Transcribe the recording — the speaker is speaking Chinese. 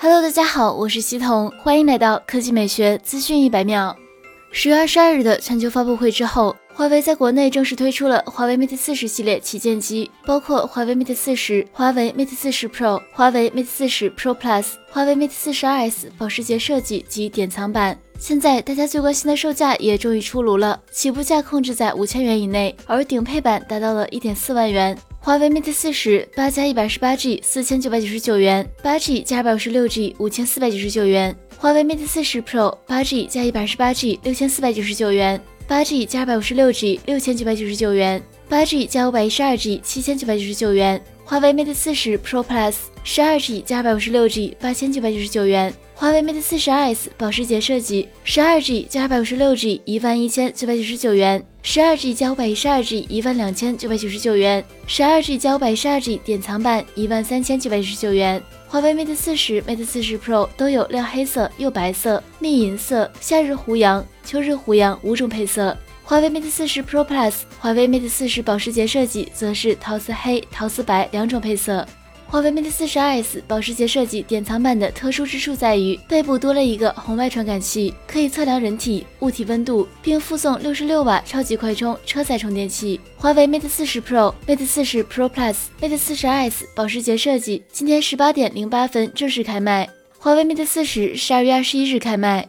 Hello，大家好，我是西彤，欢迎来到科技美学资讯一百秒。十月二十二日的全球发布会之后，华为在国内正式推出了华为 Mate 四十系列旗舰机，包括华为 Mate 四十、华为 Mate 四十 Pro、华为 Mate 四十 Pro Plus、华为 Mate 四十 2S 保时捷设计及典藏版。现在大家最关心的售价也终于出炉了，起步价控制在五千元以内，而顶配版达到了一点四万元。华为 Mate 四十八加一百十八 G 四千九百九十九元，八 G 加二百五十六 G 五千四百九十九元。华为 Mate 四十 Pro 八 G 加一百二十八 G 六千四百九十九元，八 G 加二百五十六 G 六千九百九十九元，八 G 加五百一十二 G 七千九百九十九元。华为 Mate 四十 Pro Plus 十二 G 加二百五十六 G 八千九百九十九元。华为 Mate 四十 2S 保时捷设计，十二 G 加二百五十六 G 一万一千九百九十九元，十二 G 加五百一十二 G 一万两千九百九十九元，十二 G 加五百一十二 G 典藏版一万三千九百九十九元。华为 Mate 四十、Mate 四十 Pro 都有亮黑色、釉白色、蜜银色、夏日胡杨、秋日胡杨五种配色。华为 Mate 四十 Pro Plus、华为 Mate 四十保时捷设计则是陶瓷黑、陶瓷白两种配色。华为 Mate 四十 S 保时捷设计典藏版的特殊之处在于，背部多了一个红外传感器，可以测量人体、物体温度，并附送六十六瓦超级快充车载充电器。华为 Mate 四十 Pro、Mate 四十 Pro Plus、Mate 四十 S 保时捷设计今天十八点零八分正式开卖，华为 Mate 四十十二月二十一日开卖。